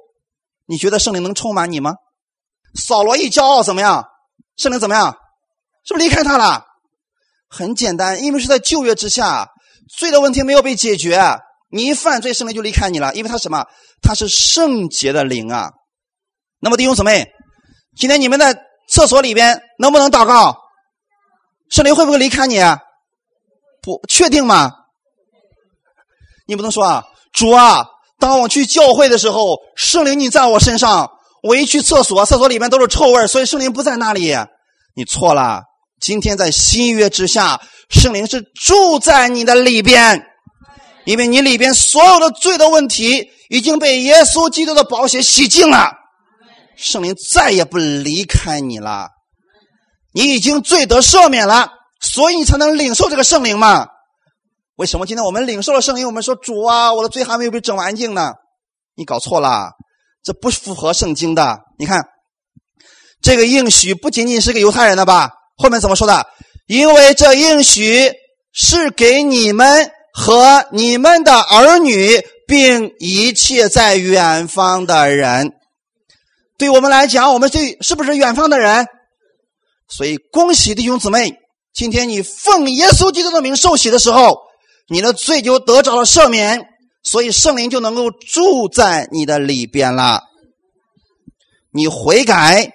你觉得圣灵能充满你吗？扫罗一骄傲怎么样？圣灵怎么样？是不是离开他了？很简单，因为是在旧约之下，罪的问题没有被解决，你一犯罪，圣灵就离开你了，因为他什么？他是圣洁的灵啊。那么弟兄姊妹，今天你们在厕所里边能不能祷告？圣灵会不会离开你？不确定吗？你不能说啊。主啊，当我去教会的时候，圣灵你在我身上。我一去厕所，厕所里面都是臭味，所以圣灵不在那里。你错了。今天在新约之下，圣灵是住在你的里边，因为你里边所有的罪的问题已经被耶稣基督的宝血洗净了，圣灵再也不离开你了。你已经罪得赦免了，所以你才能领受这个圣灵嘛。为什么今天我们领受了圣灵？我们说主啊，我的罪还没有被整完净呢？你搞错了，这不符合圣经的。你看，这个应许不仅仅是给犹太人的吧？后面怎么说的？因为这应许是给你们和你们的儿女，并一切在远方的人。对我们来讲，我们这是不是远方的人？所以，恭喜弟兄姊妹，今天你奉耶稣基督的名受洗的时候，你的罪就得着了赦免，所以圣灵就能够住在你的里边了。你悔改，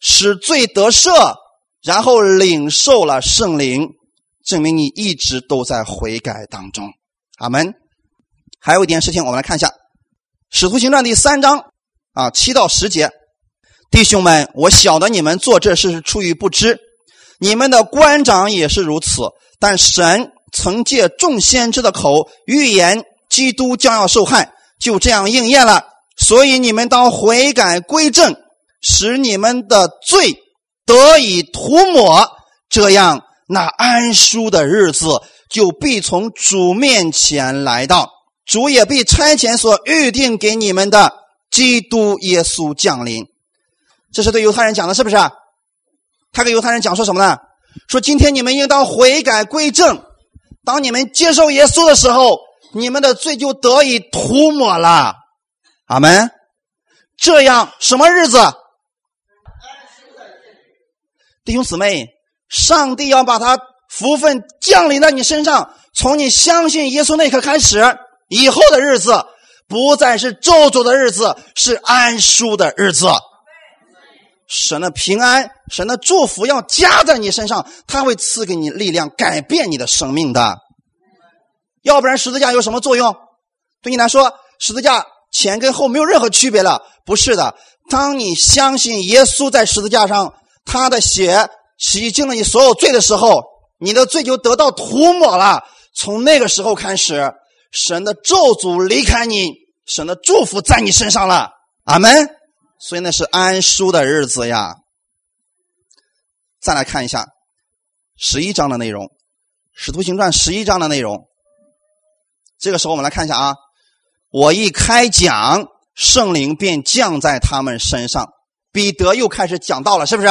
使罪得赦，然后领受了圣灵，证明你一直都在悔改当中。阿门。还有一件事情，我们来看一下《使徒行传》第三章。啊，七到十节，弟兄们，我晓得你们做这事是出于不知，你们的官长也是如此。但神曾借众先知的口预言，基督将要受害，就这样应验了。所以你们当悔改归正，使你们的罪得以涂抹，这样那安舒的日子就必从主面前来到，主也必差遣所预定给你们的。基督耶稣降临，这是对犹太人讲的，是不是？他给犹太人讲说什么呢？说今天你们应当悔改归正，当你们接受耶稣的时候，你们的罪就得以涂抹了。阿门。这样什么日子？弟兄姊妹，上帝要把他福分降临在你身上，从你相信耶稣那一刻开始，以后的日子。不再是咒诅的日子，是安舒的日子。神的平安，神的祝福要加在你身上，他会赐给你力量，改变你的生命的。要不然十字架有什么作用？对你来说，十字架前跟后没有任何区别了。不是的，当你相信耶稣在十字架上，他的血洗净了你所有罪的时候，你的罪就得到涂抹了。从那个时候开始。神的咒诅离开你，神的祝福在你身上了，阿门。所以那是安舒的日子呀。再来看一下十一章的内容，《使徒行传》十一章的内容。这个时候我们来看一下啊，我一开讲，圣灵便降在他们身上。彼得又开始讲道了，是不是？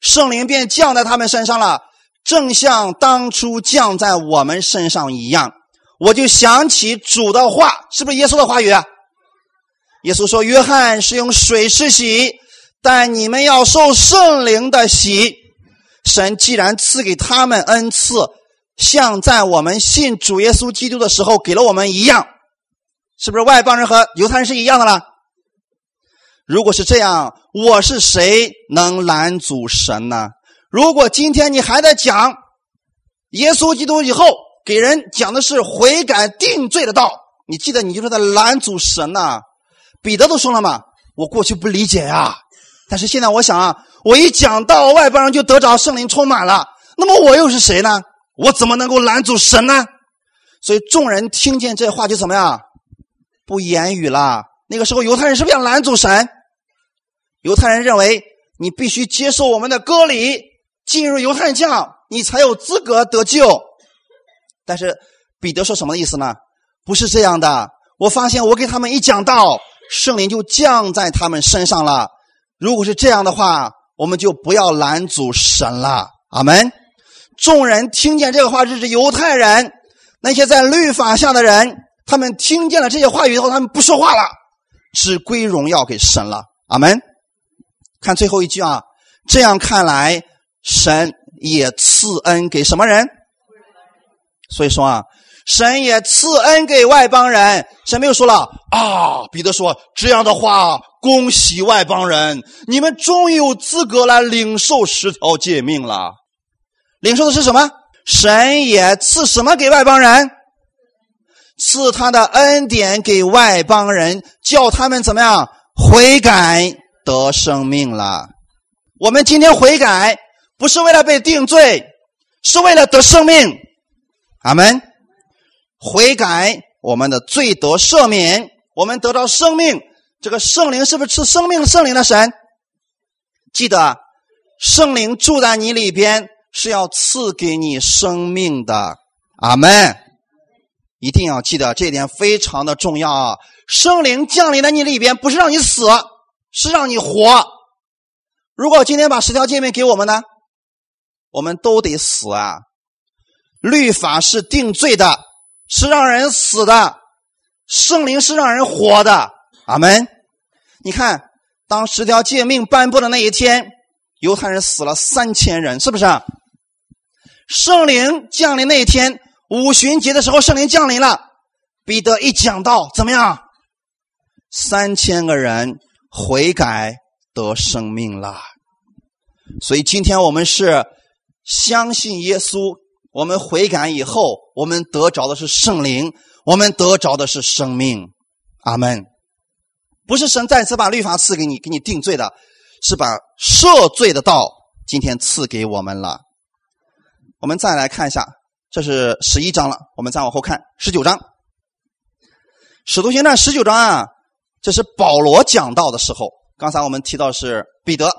圣灵便降在他们身上了，正像当初降在我们身上一样。我就想起主的话，是不是耶稣的话语？耶稣说：“约翰是用水施洗，但你们要受圣灵的洗。神既然赐给他们恩赐，像在我们信主耶稣基督的时候给了我们一样，是不是外邦人和犹太人是一样的了？如果是这样，我是谁能拦阻神呢？如果今天你还在讲耶稣基督以后？”给人讲的是悔改定罪的道，你记得你就是在拦阻神呐。彼得都说了嘛，我过去不理解呀，但是现在我想啊，我一讲到外邦人就得着圣灵充满了，那么我又是谁呢？我怎么能够拦阻神呢？所以众人听见这话就怎么样？不言语了。那个时候犹太人是不是想拦阻神？犹太人认为你必须接受我们的割礼，进入犹太教，你才有资格得救。但是彼得说什么意思呢？不是这样的。我发现我给他们一讲道，圣灵就降在他们身上了。如果是这样的话，我们就不要拦阻神了。阿门。众人听见这个话，这是犹太人，那些在律法下的人，他们听见了这些话语以后，他们不说话了，只归荣耀给神了。阿门。看最后一句啊，这样看来，神也赐恩给什么人？所以说啊，神也赐恩给外邦人。神没有说了啊，彼得说这样的话，恭喜外邦人，你们终于有资格来领受十条诫命了。领受的是什么？神也赐什么给外邦人？赐他的恩典给外邦人，叫他们怎么样悔改得生命了。我们今天悔改，不是为了被定罪，是为了得生命。阿门！悔改，我们的罪得赦免，我们得到生命。这个圣灵是不是赐生命圣灵的神？记得，圣灵住在你里边是要赐给你生命的。阿门！一定要记得这一点，非常的重要啊！圣灵降临在你里边，不是让你死，是让你活。如果今天把十条诫命给我们呢，我们都得死啊！律法是定罪的，是让人死的；圣灵是让人活的。阿门。你看，当十条诫命颁布的那一天，犹太人死了三千人，是不是？圣灵降临那一天，五旬节的时候，圣灵降临了。彼得一讲道，怎么样？三千个人悔改。得生命了，所以今天我们是相信耶稣，我们悔改以后，我们得着的是圣灵，我们得着的是生命。阿门。不是神再次把律法赐给你，给你定罪的，是把赦罪的道今天赐给我们了。我们再来看一下，这是十一章了，我们再往后看十九章，使徒行传十九章啊，这是保罗讲道的时候。刚才我们提到是彼得，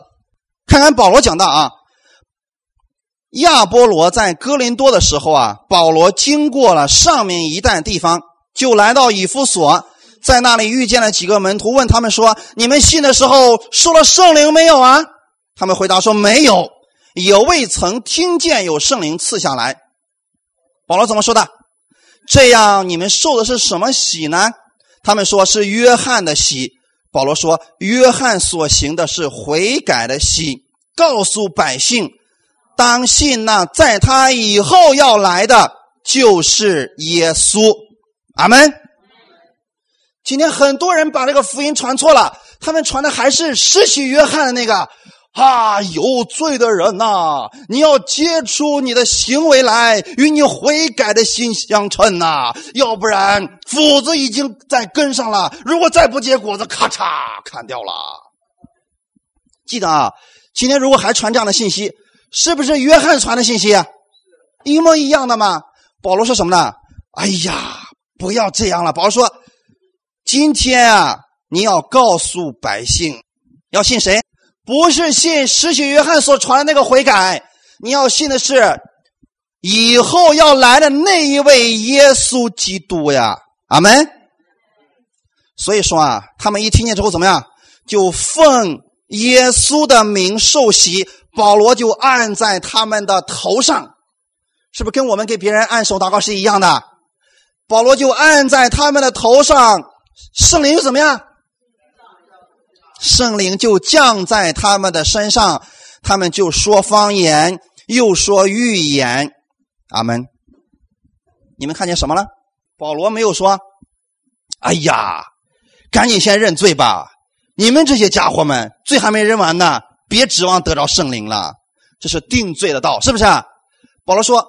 看看保罗讲到啊，亚波罗在哥林多的时候啊，保罗经过了上面一带地方，就来到以弗所，在那里遇见了几个门徒，问他们说：“你们信的时候受了圣灵没有啊？”他们回答说：“没有，也未曾听见有圣灵赐下来。”保罗怎么说的？这样你们受的是什么喜呢？他们说是约翰的喜。保罗说：“约翰所行的是悔改的喜，告诉百姓，当信那在他以后要来的就是耶稣。”阿门。今天很多人把这个福音传错了，他们传的还是失去约翰的那个。啊，有罪的人呐，你要接出你的行为来，与你悔改的心相称呐，要不然斧子已经在根上了，如果再不结果子，咔嚓砍掉了。记得啊，今天如果还传这样的信息，是不是约翰传的信息啊？一模一样的吗？保罗说什么呢？哎呀，不要这样了。保罗说，今天啊，你要告诉百姓，要信谁？不是信使徒约翰所传的那个悔改，你要信的是以后要来的那一位耶稣基督呀，阿门。所以说啊，他们一听见之后怎么样？就奉耶稣的名受洗，保罗就按在他们的头上，是不是跟我们给别人按手祷告是一样的？保罗就按在他们的头上，圣灵又怎么样？圣灵就降在他们的身上，他们就说方言，又说预言。阿门。你们看见什么了？保罗没有说：“哎呀，赶紧先认罪吧！你们这些家伙们，罪还没认完呢，别指望得着圣灵了。这是定罪的道，是不是？”保罗说：“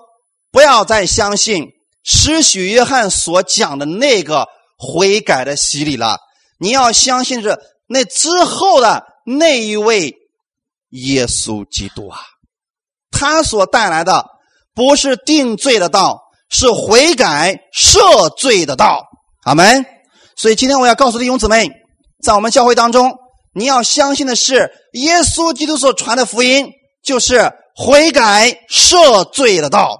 不要再相信施许约翰所讲的那个悔改的洗礼了，你要相信这。”那之后的那一位耶稣基督啊，他所带来的不是定罪的道，是悔改赦罪的道。阿门。所以今天我要告诉弟兄姊妹，在我们教会当中，你要相信的是耶稣基督所传的福音，就是悔改赦罪的道。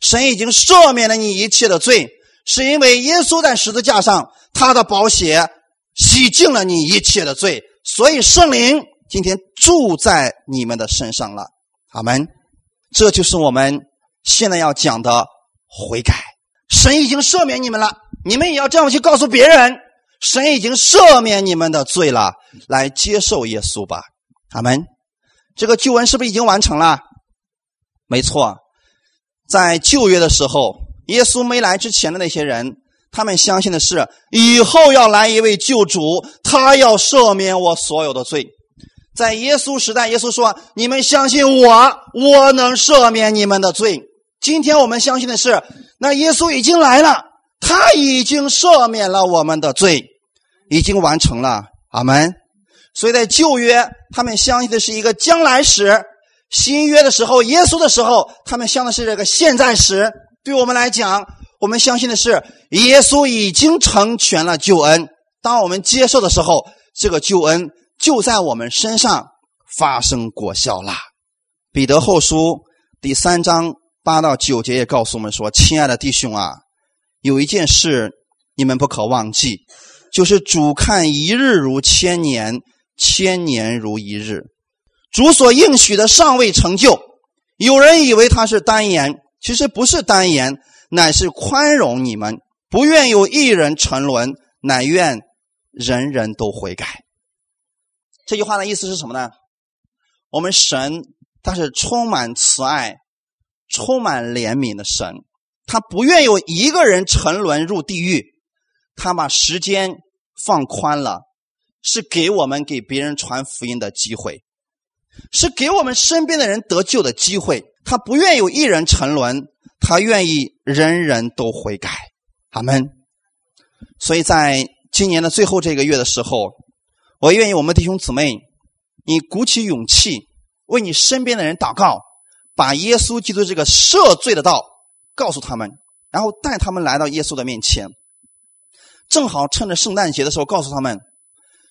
神已经赦免了你一切的罪，是因为耶稣在十字架上他的宝血。洗净了你一切的罪，所以圣灵今天住在你们的身上了。阿门。这就是我们现在要讲的悔改。神已经赦免你们了，你们也要这样去告诉别人：神已经赦免你们的罪了，来接受耶稣吧。阿门。这个救恩是不是已经完成了？没错，在旧约的时候，耶稣没来之前的那些人。他们相信的是，以后要来一位救主，他要赦免我所有的罪。在耶稣时代，耶稣说：“你们相信我，我能赦免你们的罪。”今天我们相信的是，那耶稣已经来了，他已经赦免了我们的罪，已经完成了。阿门。所以在旧约，他们相信的是一个将来时；新约的时候，耶稣的时候，他们相信的是这个现在时。对我们来讲。我们相信的是，耶稣已经成全了救恩。当我们接受的时候，这个救恩就在我们身上发生果效了。彼得后书第三章八到九节也告诉我们说：“亲爱的弟兄啊，有一件事你们不可忘记，就是主看一日如千年，千年如一日。主所应许的尚未成就，有人以为他是单言，其实不是单言，乃是宽容你们，不愿有一人沉沦，乃愿人人都悔改。这句话的意思是什么呢？我们神他是充满慈爱、充满怜悯的神，他不愿有一个人沉沦入地狱，他把时间放宽了，是给我们给别人传福音的机会。是给我们身边的人得救的机会。他不愿有一人沉沦，他愿意人人都悔改。阿门。所以在今年的最后这个月的时候，我愿意我们弟兄姊妹，你鼓起勇气为你身边的人祷告，把耶稣基督这个赦罪的道告诉他们，然后带他们来到耶稣的面前。正好趁着圣诞节的时候，告诉他们，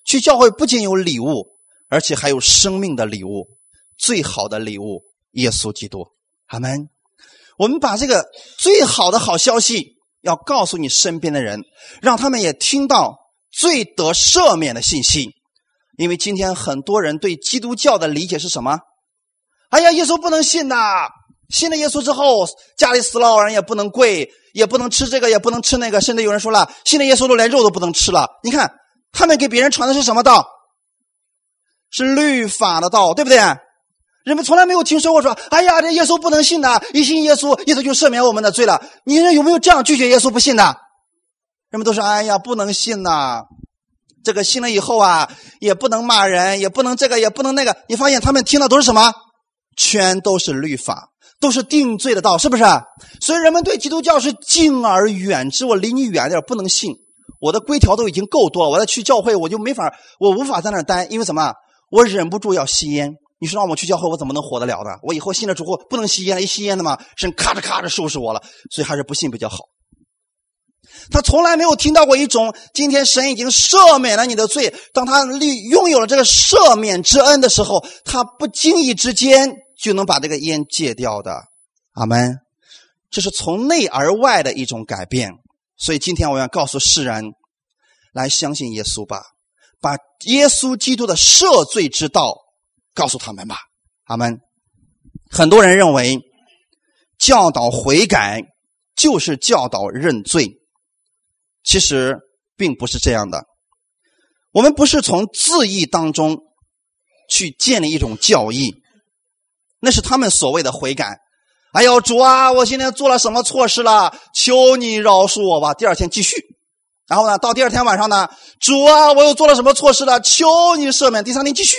去教会不仅有礼物。而且还有生命的礼物，最好的礼物——耶稣基督。阿门。我们把这个最好的好消息要告诉你身边的人，让他们也听到最得赦免的信息。因为今天很多人对基督教的理解是什么？哎呀，耶稣不能信呐！信了耶稣之后，家里死老人也不能跪，也不能吃这个，也不能吃那个，甚至有人说了，信了耶稣都连肉都不能吃了。你看，他们给别人传的是什么道？是律法的道，对不对？人们从来没有听说过说：“哎呀，这耶稣不能信的，一信耶稣，耶稣就赦免我们的罪了。”你有没有这样拒绝耶稣不信的？人们都说：“哎呀，不能信呐！这个信了以后啊，也不能骂人，也不能这个，也不能那个。”你发现他们听的都是什么？全都是律法，都是定罪的道，是不是？所以人们对基督教是敬而远之。我离你远点，不能信。我的规条都已经够多了，我再去教会，我就没法，我无法在那儿待，因为什么？我忍不住要吸烟，你说让我去教会，我怎么能活得了呢？我以后信了主后不能吸烟了，一吸烟的嘛，神咔哧咔哧收拾我了，所以还是不信比较好。他从来没有听到过一种今天神已经赦免了你的罪，当他利拥有了这个赦免之恩的时候，他不经意之间就能把这个烟戒掉的。阿门。这是从内而外的一种改变。所以今天我要告诉世人，来相信耶稣吧。把耶稣基督的赦罪之道告诉他们吧，阿门。很多人认为教导悔改就是教导认罪，其实并不是这样的。我们不是从字义当中去建立一种教义，那是他们所谓的悔改。哎呦，主啊，我今天做了什么错事了？求你饶恕我吧。第二天继续。然后呢，到第二天晚上呢，主啊，我又做了什么错事了？求你赦免。第三天继续，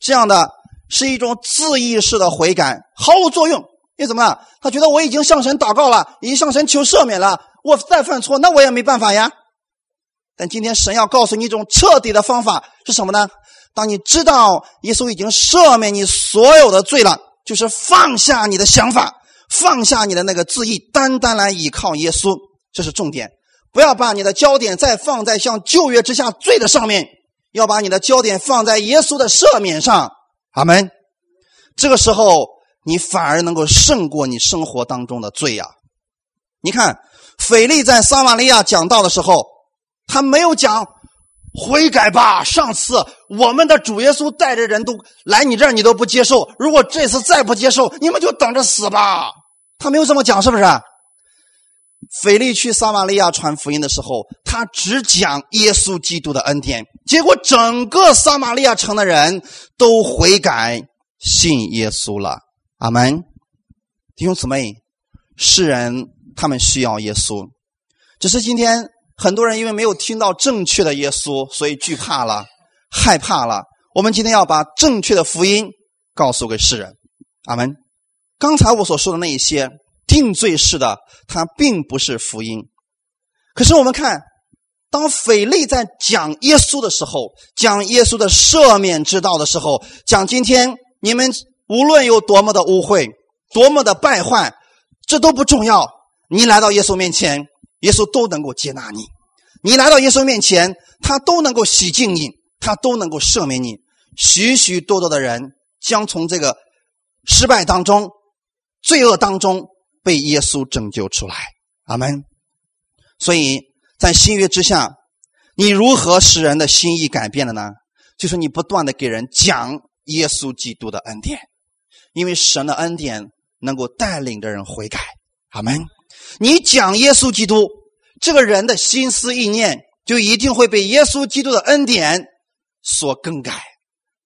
这样的是一种自意识的悔改，毫无作用。因为怎么？他觉得我已经向神祷告了，已经向神求赦免了，我再犯错，那我也没办法呀。但今天神要告诉你一种彻底的方法是什么呢？当你知道耶稣已经赦免你所有的罪了，就是放下你的想法，放下你的那个自意，单单来依靠耶稣，这是重点。不要把你的焦点再放在像旧约之下罪的上面，要把你的焦点放在耶稣的赦免上。阿门。这个时候，你反而能够胜过你生活当中的罪呀。你看，腓力在撒玛利亚讲道的时候，他没有讲悔改吧。上次我们的主耶稣带着人都来你这儿，你都不接受。如果这次再不接受，你们就等着死吧。他没有这么讲，是不是？腓力去撒玛利亚传福音的时候，他只讲耶稣基督的恩典，结果整个撒玛利亚城的人都悔改信耶稣了。阿门，弟兄姊妹，世人他们需要耶稣，只是今天很多人因为没有听到正确的耶稣，所以惧怕了、害怕了。我们今天要把正确的福音告诉给世人。阿门。刚才我所说的那一些。定罪式的，它并不是福音。可是我们看，当腓力在讲耶稣的时候，讲耶稣的赦免之道的时候，讲今天你们无论有多么的污秽，多么的败坏，这都不重要。你来到耶稣面前，耶稣都能够接纳你；你来到耶稣面前，他都能够洗净你，他都能够赦免你。许许多多的人将从这个失败当中、罪恶当中。被耶稣拯救出来，阿门。所以在新约之下，你如何使人的心意改变了呢？就是你不断的给人讲耶稣基督的恩典，因为神的恩典能够带领着人悔改。阿门。你讲耶稣基督，这个人的心思意念就一定会被耶稣基督的恩典所更改、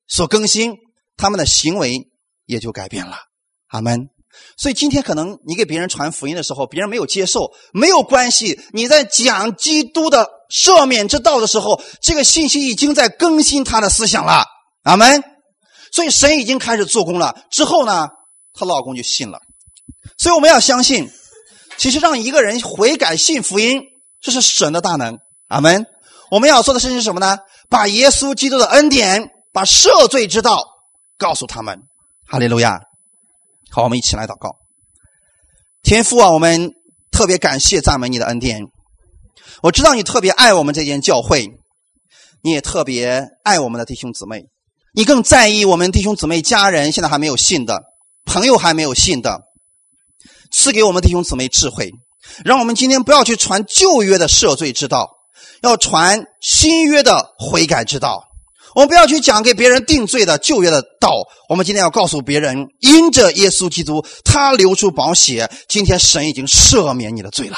所更新，他们的行为也就改变了。阿门。所以今天可能你给别人传福音的时候，别人没有接受，没有关系。你在讲基督的赦免之道的时候，这个信息已经在更新他的思想了。阿门。所以神已经开始做工了。之后呢，她老公就信了。所以我们要相信，其实让一个人悔改信福音，这是神的大能。阿门。我们要做的事情是什么呢？把耶稣基督的恩典，把赦罪之道告诉他们。哈利路亚。好，我们一起来祷告。天父啊，我们特别感谢赞美你的恩典。我知道你特别爱我们这间教会，你也特别爱我们的弟兄姊妹，你更在意我们弟兄姊妹家人现在还没有信的，朋友还没有信的，赐给我们弟兄姊妹智慧，让我们今天不要去传旧约的赦罪之道，要传新约的悔改之道。我们不要去讲给别人定罪的旧约的道。我们今天要告诉别人，因着耶稣基督，他流出宝血，今天神已经赦免你的罪了。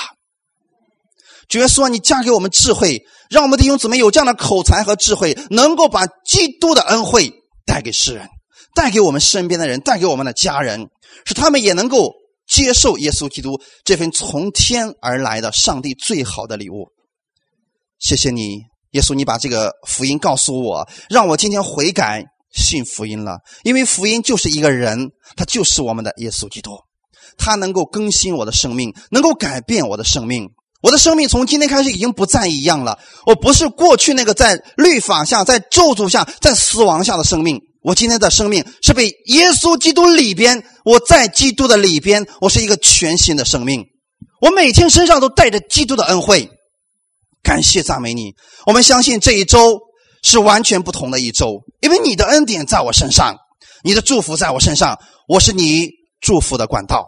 主耶稣，你嫁给我们智慧，让我们弟兄姊妹有这样的口才和智慧，能够把基督的恩惠带给世人，带给我们身边的人，带给我们的家人，使他们也能够接受耶稣基督这份从天而来的上帝最好的礼物。谢谢你。耶稣，你把这个福音告诉我，让我今天悔改信福音了。因为福音就是一个人，他就是我们的耶稣基督，他能够更新我的生命，能够改变我的生命。我的生命从今天开始已经不再一样了。我不是过去那个在律法下、在咒诅下、在死亡下的生命。我今天的生命是被耶稣基督里边，我在基督的里边，我是一个全新的生命。我每天身上都带着基督的恩惠。感谢赞美你，我们相信这一周是完全不同的一周，因为你的恩典在我身上，你的祝福在我身上，我是你祝福的管道。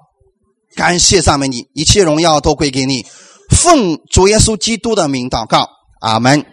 感谢赞美你，一切荣耀都归给你，奉主耶稣基督的名祷告，阿门。